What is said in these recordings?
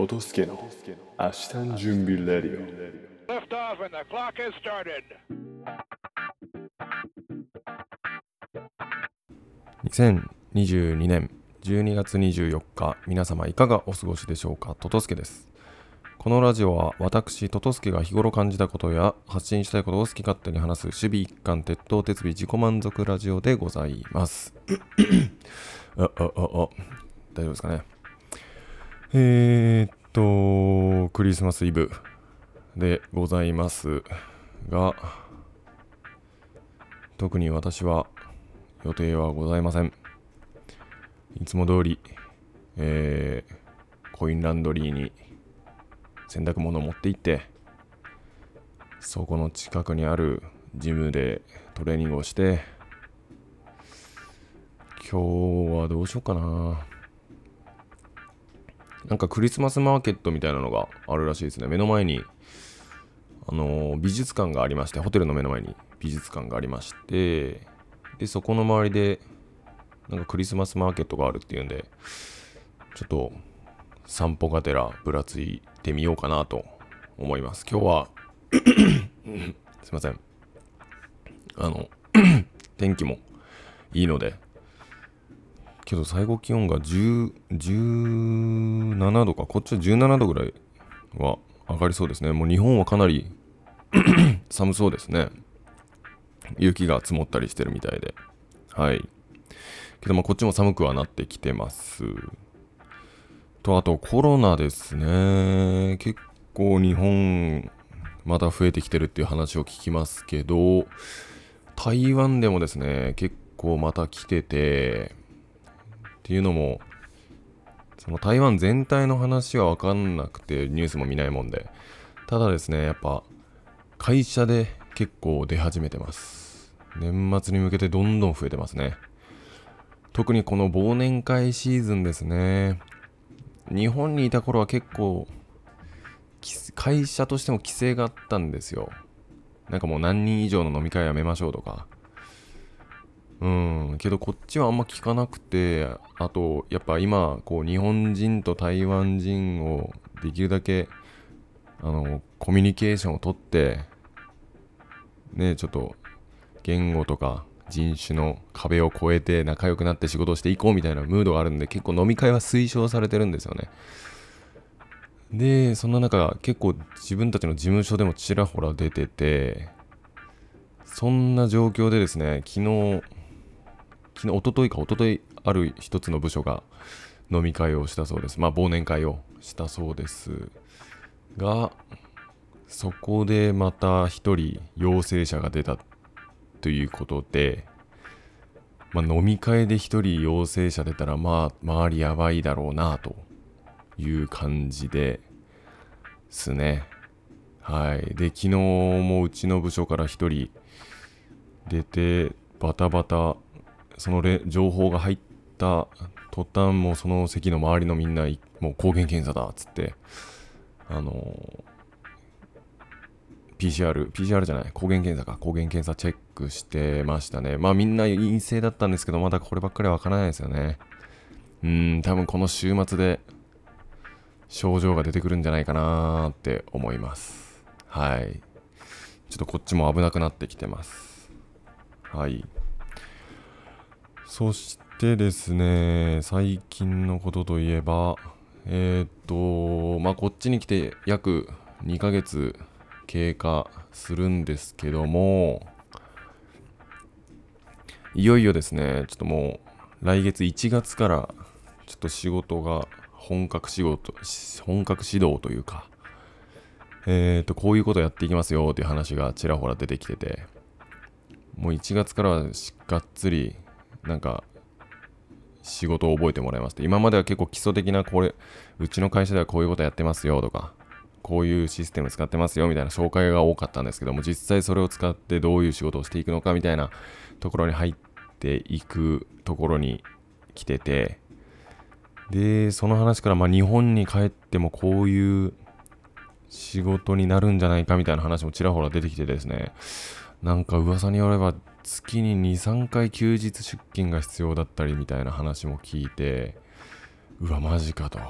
トトスケの明日の準備レディオ。Lift off and the clock has started. 2022年12月24日皆様いかがお過ごしでしょうか？トトスケです。このラジオは私トトスケが日頃感じたことや発信したいことを好き勝手に話す守備一貫鉄頭鉄尾自己満足ラジオでございます。ああああ大丈夫ですかねえー、っとクリスマスイブでございますが特に私は予定はございません。いつも通り、えー、コインランドリーに洗濯物を持って行ってそこの近くにあるジムでトレーニングをして今日はどうしようかな。なんかクリスマスマーケットみたいなのがあるらしいですね。目の前にあの美術館がありましてホテルの目の前に美術館がありましてでそこの周りでなんかクリスマスマーケットがあるっていうんでちょっと散歩がてらぶらついてみようかなと思います。今日は すいません。あの 天気もいいのでけど最高気温が10 17度か。こっちは17度ぐらいは上がりそうですね。もう日本はかなり 寒そうですね。雪が積もったりしてるみたいで。はい。けどまあこっちも寒くはなってきてます。とあとコロナですね。結構日本まだ増えてきてるっていう話を聞きますけど台湾でもですね結構また来ててっていうのもその台湾全体の話は分かんなくてニュースも見ないもんで。ただですねやっぱ会社で結構出始めてます。年末に向けてどんどん増えてますね。特にこの忘年会シーズンですね。日本にいた頃は結構会社としても規制があったんですよ。なんかもう何人以上の飲み会やめましょうとか。うん、けどこっちはあんま聞かなくて、あと、やっぱ今、こう、日本人と台湾人をできるだけ、あの、コミュニケーションをとって、ね、ちょっと、言語とか人種の壁を越えて仲良くなって仕事をしていこうみたいなムードがあるんで、結構飲み会は推奨されてるんですよね。で、そんな中、結構自分たちの事務所でもちらほら出てて、そんな状況でですね、昨日、昨日、一昨日か、一昨日ある一つの部署が飲み会をしたそうです。まあ、忘年会をしたそうです。が、そこでまた一人陽性者が出たということで、まあ、飲み会で一人陽性者出たら、まあ、周りやばいだろうな、という感じですね。はい。で、昨日もうちの部署から一人出て、バタバタそのれ情報が入った途端もうその席の周りのみんなもう抗原検査だっつってあの、PCR、PCR じゃない抗原検査か抗原検査チェックしてましたね。まあみんな陰性だったんですけどまだこればっかりはわからないですよね。うん多分この週末で症状が出てくるんじゃないかなって思います。はい。ちょっとこっちも危なくなってきてます。はい。そしてですね、最近のことといえば、えー、っと、まあ、こっちに来て約2ヶ月経過するんですけども、いよいよですね、ちょっともう来月1月からちょっと仕事が本格仕事、本格指導というか、えー、っと、こういうことやっていきますよっていう話がちらほら出てきてて、もう1月からはがっつりなんか仕事を覚えてもらいます今までは結構基礎的なこれうちの会社ではこういうことやってますよとかこういうシステム使ってますよみたいな紹介が多かったんですけども実際それを使ってどういう仕事をしていくのかみたいなところに入っていくところに来ててでその話からま日本に帰ってもこういう仕事になるんじゃないかみたいな話もちらほら出てきてですね。なんか噂によれば月に2、3回休日出勤が必要だったりみたいな話も聞いて、うわ、マジかと。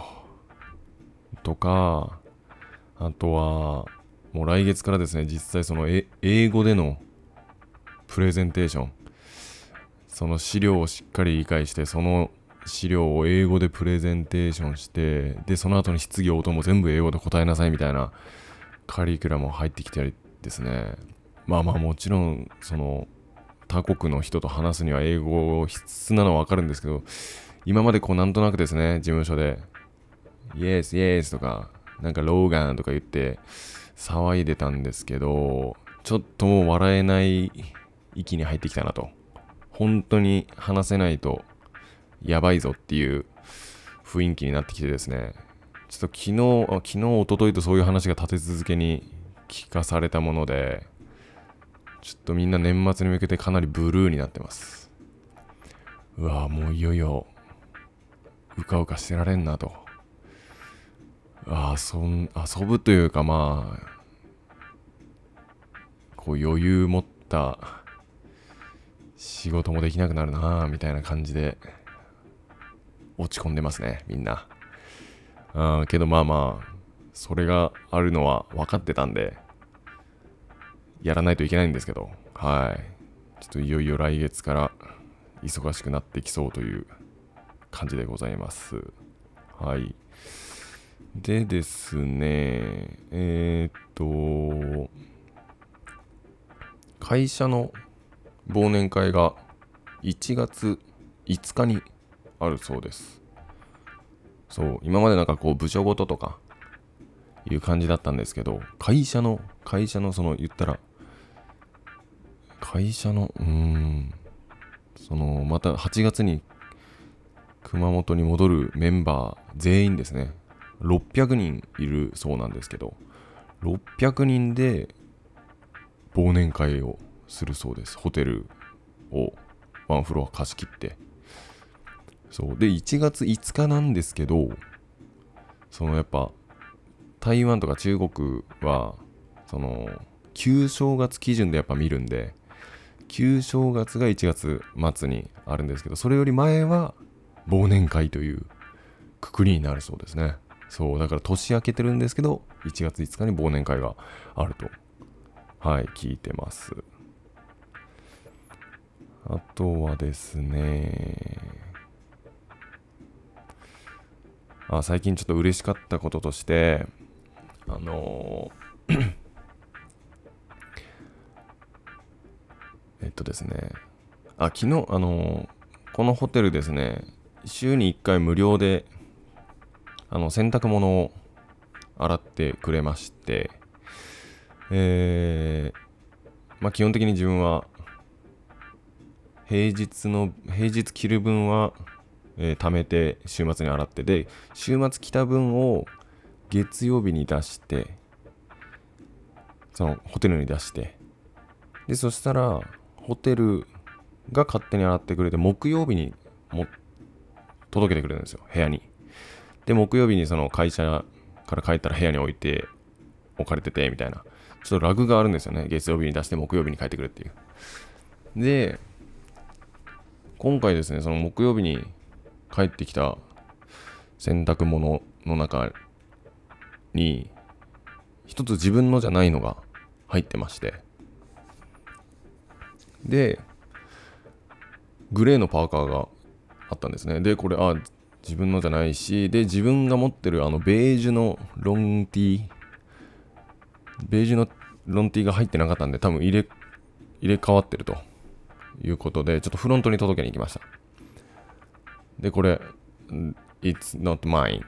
とか、あとは、もう来月からですね、実際その英語でのプレゼンテーション、その資料をしっかり理解して、その資料を英語でプレゼンテーションして、で、その後に質疑応答も全部英語で答えなさいみたいなカリキュラムも入ってきたりですね。まあまあもちろん、その、他国の人と話すには英語必須なのはわかるんですけど、今までこうなんとなくですね、事務所で、イエスイエスとか、なんかローガンとか言って騒いでたんですけど、ちょっともう笑えない域に入ってきたなと。本当に話せないとやばいぞっていう雰囲気になってきてですね、ちょっと昨日、昨日、一昨日とそういう話が立て続けに聞かされたもので、ちょっとみんな年末に向けてかなりブルーになってます。うわぁ、もういよいよ、うかうかしてられんなと。あそん遊ぶというかまあ、こう余裕持った仕事もできなくなるなぁみたいな感じで落ち込んでますね、みんな。あけどまあまあ、それがあるのは分かってたんで、やらないといけないんですけど、はい。ちょっといよいよ来月から忙しくなってきそうという感じでございます。はい。でですね、えーっと、会社の忘年会が1月5日にあるそうです。そう、今までなんかこう部署ごととかいう感じだったんですけど、会社の、会社のその言ったら、会社の、うん、その、また8月に熊本に戻るメンバー全員ですね、600人いるそうなんですけど、600人で忘年会をするそうです。ホテルをワンフロア貸し切って。そう。で、1月5日なんですけど、そのやっぱ、台湾とか中国は、その、旧正月基準でやっぱ見るんで、旧正月が1月末にあるんですけど、それより前は忘年会というくくりになるそうですね。そう、だから年明けてるんですけど、1月5日に忘年会があると、はい、聞いてます。あとはですね、あ最近ちょっと嬉しかったこととして、あのーえっとですね、あ、昨日、あのこのホテルですね、週に1回無料で、あの、洗濯物を洗ってくれまして、えー、まあ基本的に自分は、平日の、平日着る分は、えー貯めて週末に洗ってで、週末着た分を月曜日に出して、そのホテルに出して、で、そしたら、ホテルが勝手に洗ってくれて、木曜日にも届けてくれるんですよ、部屋に。で、木曜日にその会社から帰ったら部屋に置いて、置かれてて、みたいな。ちょっとラグがあるんですよね。月曜日に出して木曜日に帰ってくるっていう。で、今回ですね、その木曜日に帰ってきた洗濯物の中に、一つ自分のじゃないのが入ってまして、で、グレーのパーカーがあったんですね。で、これ、あ、自分のじゃないし、で、自分が持ってるあのベージュのロンティー、ベージュのロンティーが入ってなかったんで、多分入れ、入れ替わってるということで、ちょっとフロントに届けに行きました。で、これ、It's not mine。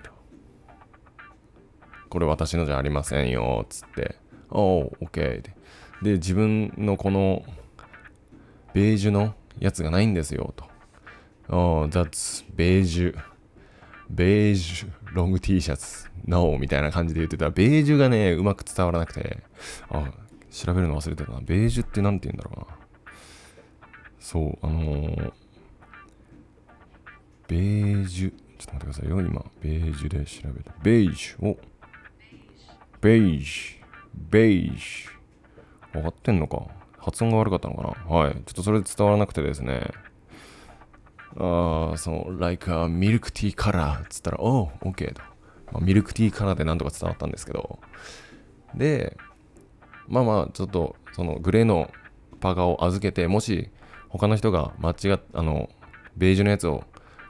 これ私のじゃありませんよ、つって。おう、OK。で、自分のこのベージュのやつがないんですよ、と。Oh, that's ベージュ。ベージュロング T シャツ。No みたいな感じで言ってたら、ベージュがね、うまく伝わらなくて、あ、調べるの忘れてたな。ベージュってなんて言うんだろうな。そう、あのー、ベージュ、ちょっと待ってくださいよ、今。ベージュで調べた。ベージュ、お、ベージュ、ベージュ。分かってんのか発音が悪かったのかな？はい。ちょっとそれで伝わらなくてですね。ああ、その、like a milk tea color っつったら、おう、OK と。まあミルクティーカラーでなんとか伝わったんですけど、で、まあまあ、ちょっと、そのグレーのパーカーを預けて、もし他の人が間違っあの、ベージュのやつを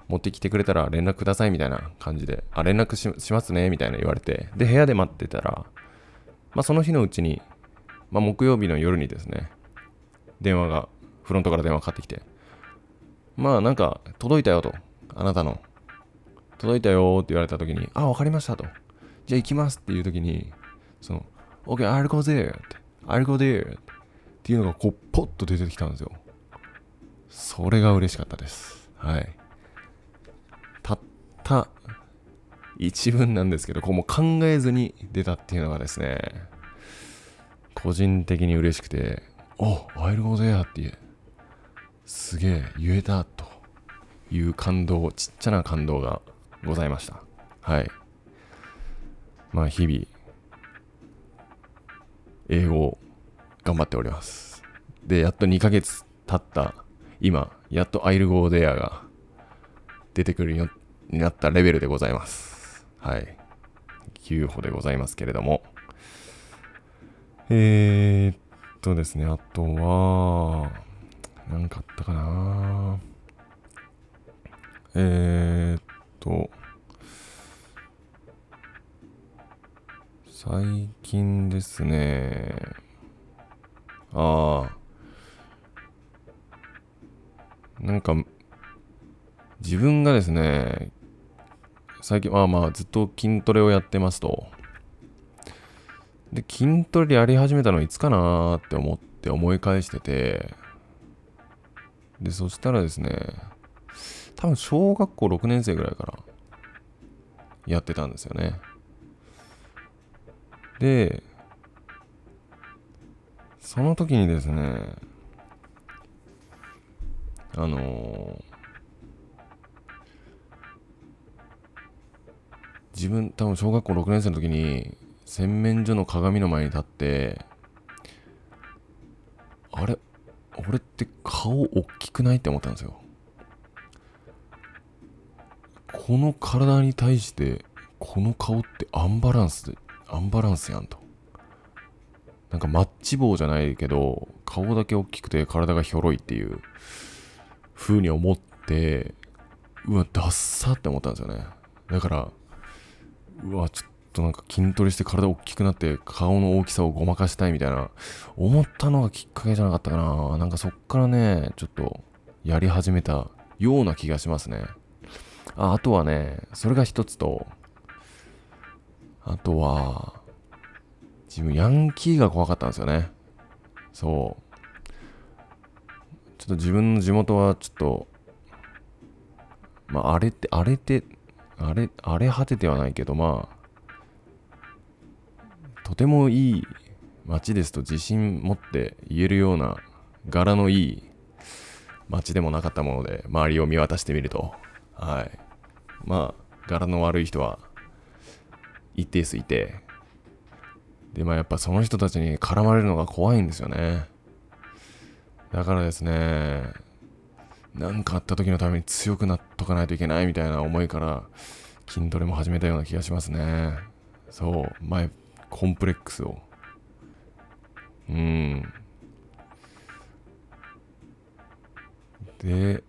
持ってきてくれたら連絡くださいみたいな感じで、あ、連絡ししますねみたいな言われて、で、部屋で待ってたら、まあその日のうちに、まあ木曜日の夜にですね、電話が、フロントから電話かかってきて、まあなんか届いたよと、あなたの、届いたよって言われた時に、あ、わかりましたと。じゃあ行きますっていう時に、その、OK, I'll go there って、I'll go there っていうのがこう、ポッと出てきたんですよ。それが嬉しかったです。はい。たった一文なんですけど、こうもう考えずに出たっていうのがですね、個人的に嬉しくて、お I'll go there ってすげえ言えたという感動、ちっちゃな感動がございました。はい。まあ日々、英語を頑張っております。で、やっと2ヶ月経った今、やっと I'll go there が出てくるようになったレベルでございます。はい。9歩でございますけれども。えー、っとですね、あとは、なんかあったかな。えー、っと、最近ですね、ああ、なんか、自分がですね、最近、まあまあ、ずっと筋トレをやってますと。で、筋トレやり始めたのいつかなーって思って思い返してて、で、そしたらですね、多分小学校6年生ぐらいからやってたんですよね。で、その時にですね、あのー自分多分小学校6年生の時に洗面所の鏡の前に立ってあれ？俺って顔大きくないって思ったんですよ。この体に対してこの顔ってアンバランスでアンバランスやんと。なんかマッチ棒じゃないけど顔だけ大きくて体がひょろいっていう風に思ってうわダッサって思ったんですよね。だからうわちょっとなんか筋トレして体大きくなって顔の大きさをごまかしたいみたいな思ったのがきっかけじゃなかったかな。なんかそっからねちょっとやり始めたような気がしますね。ああとはねそれが一つとあとは自分ヤンキーが怖かったんですよね。そう。ちょっと自分の地元はちょっとまあ荒れて荒れて荒れ荒れ果ててはないけどまあとてもいい街ですと自信持って言えるような柄のいい街でもなかったもので周りを見渡してみると。はい。まあ柄の悪い人は一定数いて。でまあやっぱその人たちに絡まれるのが怖いんですよね。だからですね何かあった時のために強くなっとかないといけないみたいな思いから筋トレも始めたような気がしますね。そう。前コンプレックスを。うん。で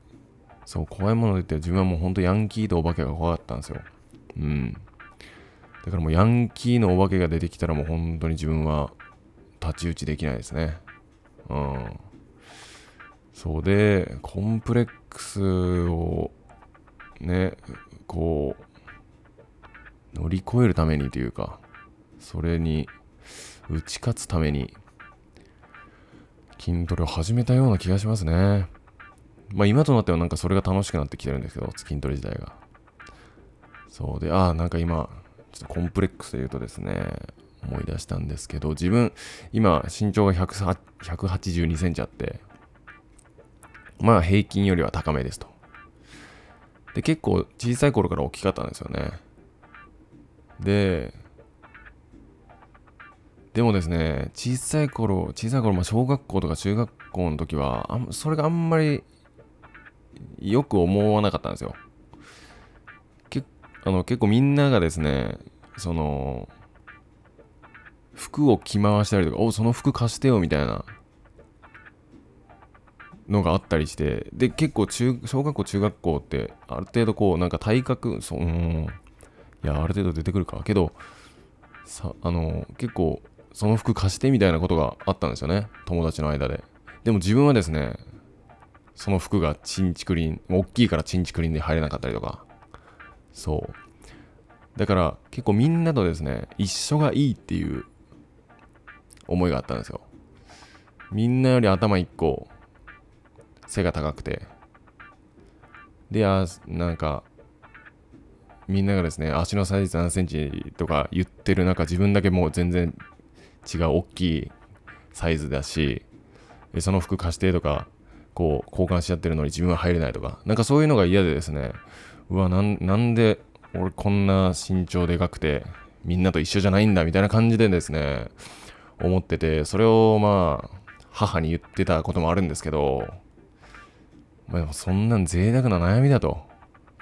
そう怖いもので言って自分はもうほんとヤンキーとお化けが怖かったんですよ。うん。だからもうヤンキーのお化けが出てきたらもう本当に自分は太刀打ちできないですね。うん。そうで、コンプレックスをね、こう、乗り越えるためにというか、それに打ち勝つために、筋トレを始めたような気がしますね。まあ今となってはなんかそれが楽しくなってきてるんですけど、筋トレ自体が。そうで、ああ、なんか今、ちょっとコンプレックスで言うとですね、思い出したんですけど、自分、今、身長が182センチあって、まあ平均よりは高めですと。で、結構小さい頃から大きかったんですよね。で、でもですね、小さい頃、小さい頃、まあ小学校とか中学校の時は、あそれがあんまりよく思わなかったんですよ。結あの結構みんながですねその服を着回したりとかおその服貸してよみたいなのがあったりしてで結構中小学校中学校ってある程度こうなんか体格そううんいやある程度出てくるかけどさあの結構その服貸してみたいなことがあったんですよね。友達の間で。でも自分はですねその服がチンチクリン大きいからチンチクリンで入れなかったりとか。そう。だから結構みんなとですね一緒がいいっていう思いがあったんですよ。みんなより頭一個背が高くて。であなんかみんながですね足のサイズ何センチとか言ってる中自分だけもう全然違う大きいサイズだしその服貸してとかこう交換しちゃってるのに自分は入れないとか。なんかそういうのが嫌でですね。うわなんなんで俺こんな身長でかくてみんなと一緒じゃないんだみたいな感じでですね思ってて。それをまあ母に言ってたこともあるんですけど、まあ、でもそんなん贅沢な悩みだと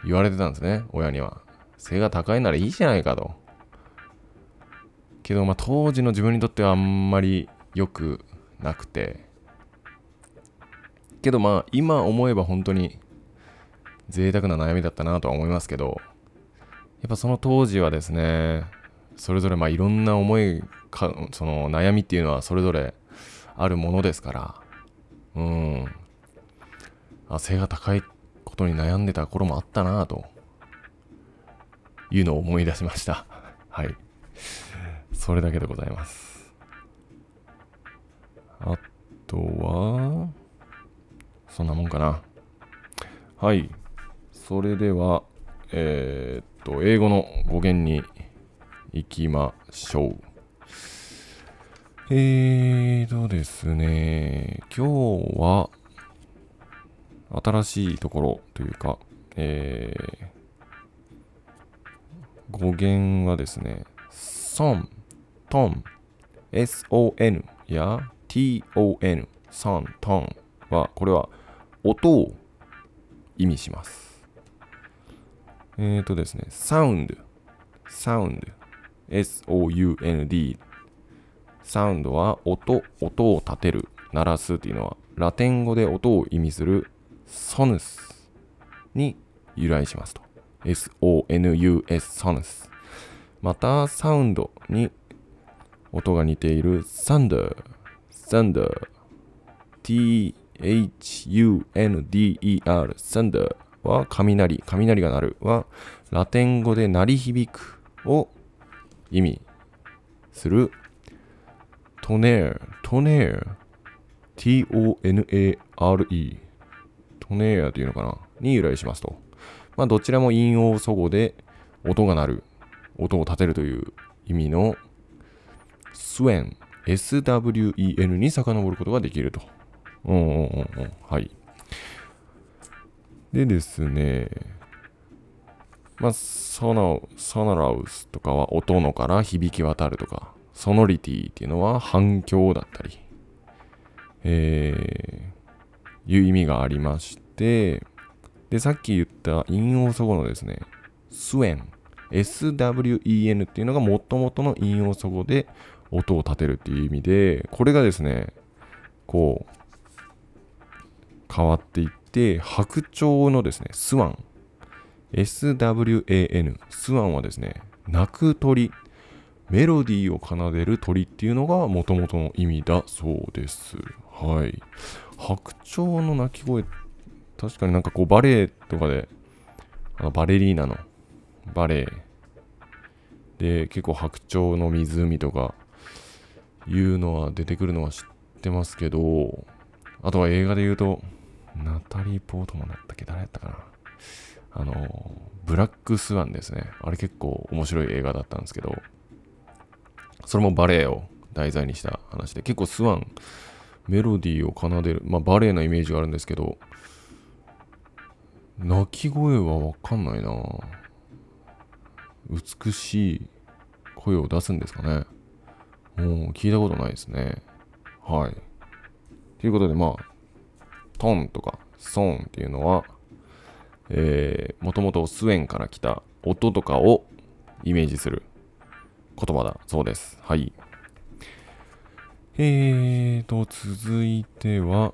言われてたんですね親には。背が高いならいいじゃないかと。けどまあ当時の自分にとってはあんまり良くなくて。けどまあ今思えば本当に贅沢な悩みだったなとは思いますけどやっぱその当時はですねそれぞれまあいろんな思いかその悩みっていうのはそれぞれあるものですからうん。あ背が高いことに悩んでた頃もあったなというのを思い出しました。はい。それだけでございます。あとはそんなもんかな。はい。それではえー、っと英語の語源に行きましょう。えーとですね、今日は新しいところというか、えー、語源はですね、ソン、トン、son や ton、ソン、トン。は、これは音を意味します。えーとですね、サウンド、サウンド、s-o-u-n-d サウンドは音、音を立てる、鳴らすっていうのは、ラテン語で音を意味するソヌスに由来しますと。s-o-n-u-s ソヌス。また、サウンドに音が似ている。サンダー、サンダー、t-h-u-n-d-e-r、サンダーは雷、雷が鳴るは、ラテン語で鳴り響くを意味する。トネー、トネー、t-o-n-a-r-e、トネーっていうのかな？に由来しますと。まあ、どちらも陰陽祖語で音が鳴る、音を立てるという意味のスウェン、s-w-e-n に遡ることができると。うんうんうんうん。はい。でですね、まあ、ソナソナラウスとかは音のから響き渡るとか、ソノリティっていうのは反響だったり、えー、いう意味がありまして、で、さっき言った陰陽祖語のですね、スウェン、SWEN っていうのが元々の陰陽祖語で音を立てるっていう意味で、これがですね、こう、変わっていって、白鳥のですね、スワン、SWAN、スワンはですね、鳴く鳥、メロディーを奏でる鳥っていうのが元々の意味だそうです。はい。白鳥の鳴き声、確かになんかこうバレエとかで、あのバレリーナのバレエで結構白鳥の湖とかいうのは出てくるのは知ってますけど、あとは映画で言うと、ナタリー・ポートマンだったっけ？誰やったかな？あの、ブラックスワンですね。あれ結構面白い映画だったんですけど、それもバレエを題材にした話で、結構スワン、メロディーを奏でる、まあバレエのイメージがあるんですけど、鳴き声はわかんないな美しい声を出すんですかね。もう聞いたことないですね。はい。ということで、まあ、トンとかソンっていうのは、えー、もともとスウェンから来た音とかをイメージする言葉だそうです。はい。えーと、続いては、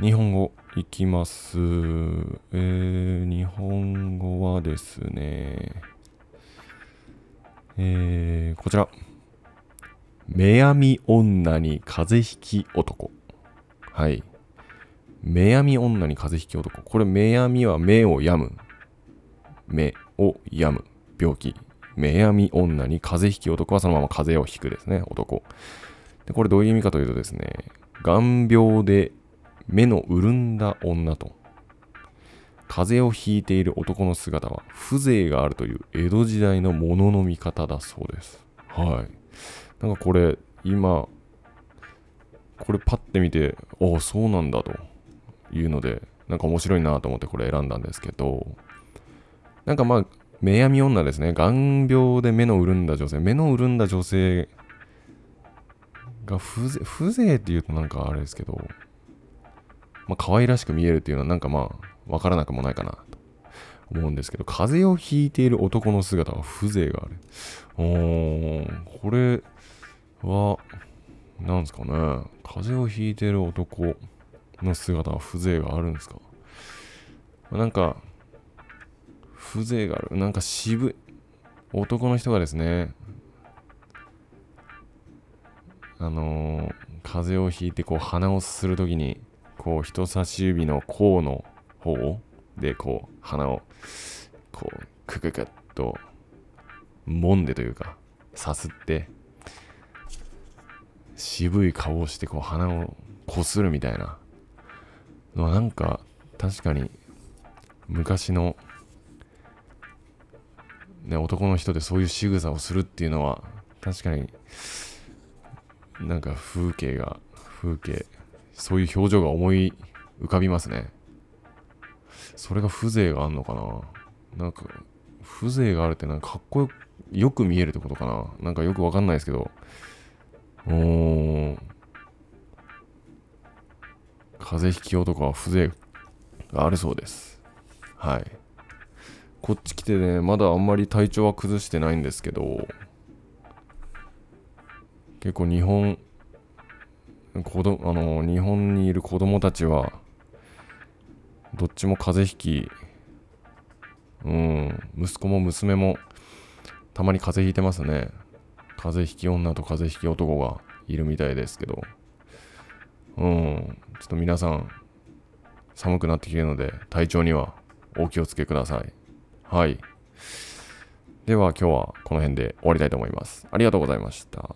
日本語いきます。えー、日本語はですね、えー、こちら。目やみ女に風邪ひき男。はい。目やみ女に風邪ひき男。これ、目やみは目を病む。目を病む。病気。目やみ女に風邪ひき男はそのまま風邪をひくですね。男。で、これどういう意味かというとですね、眼病で目の潤んだ女と、風邪をひいている男の姿は風情があるという江戸時代のものの見方だそうです。はい。なんかこれ、今、これパッて見て、ああ、そうなんだというので、なんか面白いなと思ってこれ選んだんですけど、なんかまあ、目やみ女ですね。眼病で目の潤んだ女性。目の潤んだ女性が風情、風情っていうとなんかあれですけど、まあ可愛らしく見えるっていうのはなんかまあ、わからなくもないかなと思うんですけど、風邪をひいている男の姿は風情がある。おー、これは、なんですかね。風邪をひいてる男の姿は風情があるんですか？なんか、風情がある。なんか渋い。男の人がですね、あのー風邪をひいてこう鼻をすするときに、こう人差し指の甲の方でこう鼻をこうクククッと揉んでというかさすって渋い顔をしてこう鼻をこするみたいなのはなんか確かに昔のね、男の人でそういう仕草をするっていうのは確かになんか風景が風景そういう表情が思い浮かびますね。それが風情があるのかな？なんか風情があるってなんかかっこよく見えるってことかな？なんかよくわかんないですけど。おー。風邪ひき男は風情があるそうです。はい。こっち来てね、まだあんまり体調は崩してないんですけど、結構日本、子どあの日本にいる子供たちは、どっちも風邪ひき、うん、息子も娘もたまに風邪ひいてますね。風邪ひき女と風邪ひき男がいるみたいですけど、うん、ちょっと皆さん、寒くなってきてるので、体調にはお気をつけください。はい。では今日はこの辺で終わりたいと思います。ありがとうございました。